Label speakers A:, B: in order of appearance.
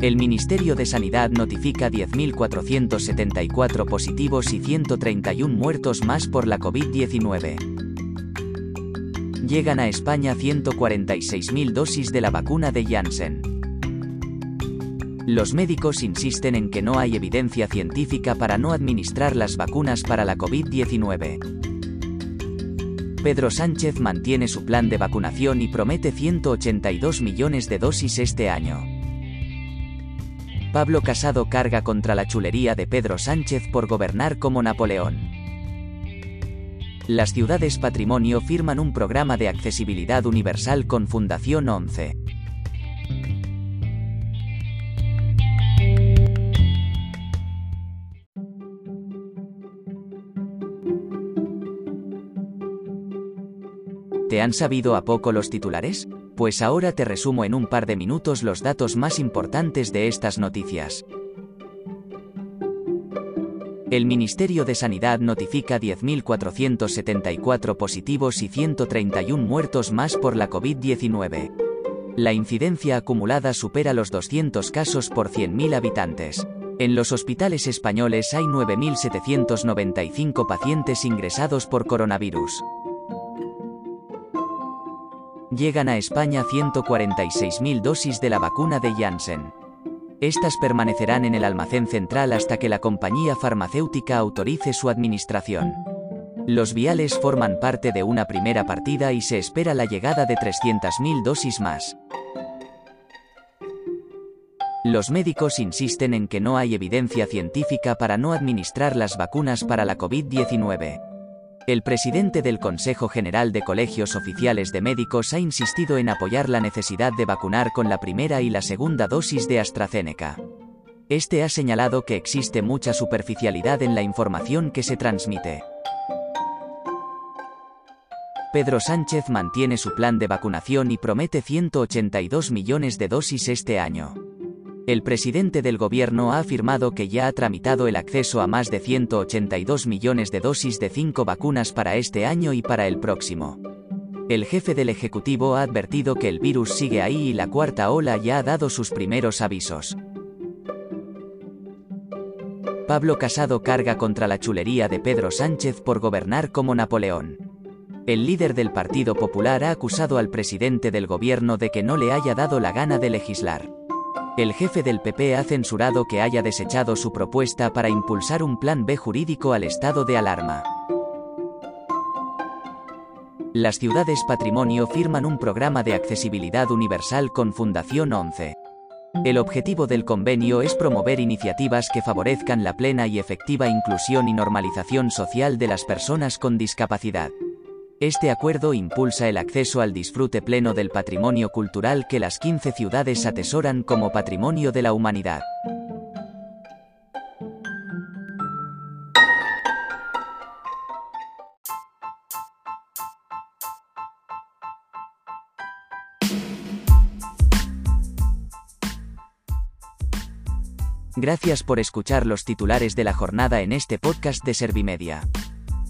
A: El Ministerio de Sanidad notifica 10.474 positivos y 131 muertos más por la COVID-19. Llegan a España 146.000 dosis de la vacuna de Janssen. Los médicos insisten en que no hay evidencia científica para no administrar las vacunas para la COVID-19. Pedro Sánchez mantiene su plan de vacunación y promete 182 millones de dosis este año. Pablo Casado carga contra la chulería de Pedro Sánchez por gobernar como Napoleón. Las ciudades patrimonio firman un programa de accesibilidad universal con Fundación 11. ¿Te han sabido a poco los titulares? Pues ahora te resumo en un par de minutos los datos más importantes de estas noticias. El Ministerio de Sanidad notifica 10.474 positivos y 131 muertos más por la COVID-19. La incidencia acumulada supera los 200 casos por 100.000 habitantes. En los hospitales españoles hay 9.795 pacientes ingresados por coronavirus. Llegan a España 146.000 dosis de la vacuna de Janssen. Estas permanecerán en el almacén central hasta que la compañía farmacéutica autorice su administración. Los viales forman parte de una primera partida y se espera la llegada de 300.000 dosis más. Los médicos insisten en que no hay evidencia científica para no administrar las vacunas para la COVID-19. El presidente del Consejo General de Colegios Oficiales de Médicos ha insistido en apoyar la necesidad de vacunar con la primera y la segunda dosis de AstraZeneca. Este ha señalado que existe mucha superficialidad en la información que se transmite. Pedro Sánchez mantiene su plan de vacunación y promete 182 millones de dosis este año. El presidente del gobierno ha afirmado que ya ha tramitado el acceso a más de 182 millones de dosis de cinco vacunas para este año y para el próximo. El jefe del Ejecutivo ha advertido que el virus sigue ahí y la cuarta ola ya ha dado sus primeros avisos. Pablo Casado carga contra la chulería de Pedro Sánchez por gobernar como Napoleón. El líder del Partido Popular ha acusado al presidente del gobierno de que no le haya dado la gana de legislar. El jefe del PP ha censurado que haya desechado su propuesta para impulsar un plan B jurídico al estado de alarma. Las ciudades patrimonio firman un programa de accesibilidad universal con Fundación 11. El objetivo del convenio es promover iniciativas que favorezcan la plena y efectiva inclusión y normalización social de las personas con discapacidad. Este acuerdo impulsa el acceso al disfrute pleno del patrimonio cultural que las 15 ciudades atesoran como patrimonio de la humanidad. Gracias por escuchar los titulares de la jornada en este podcast de Servimedia.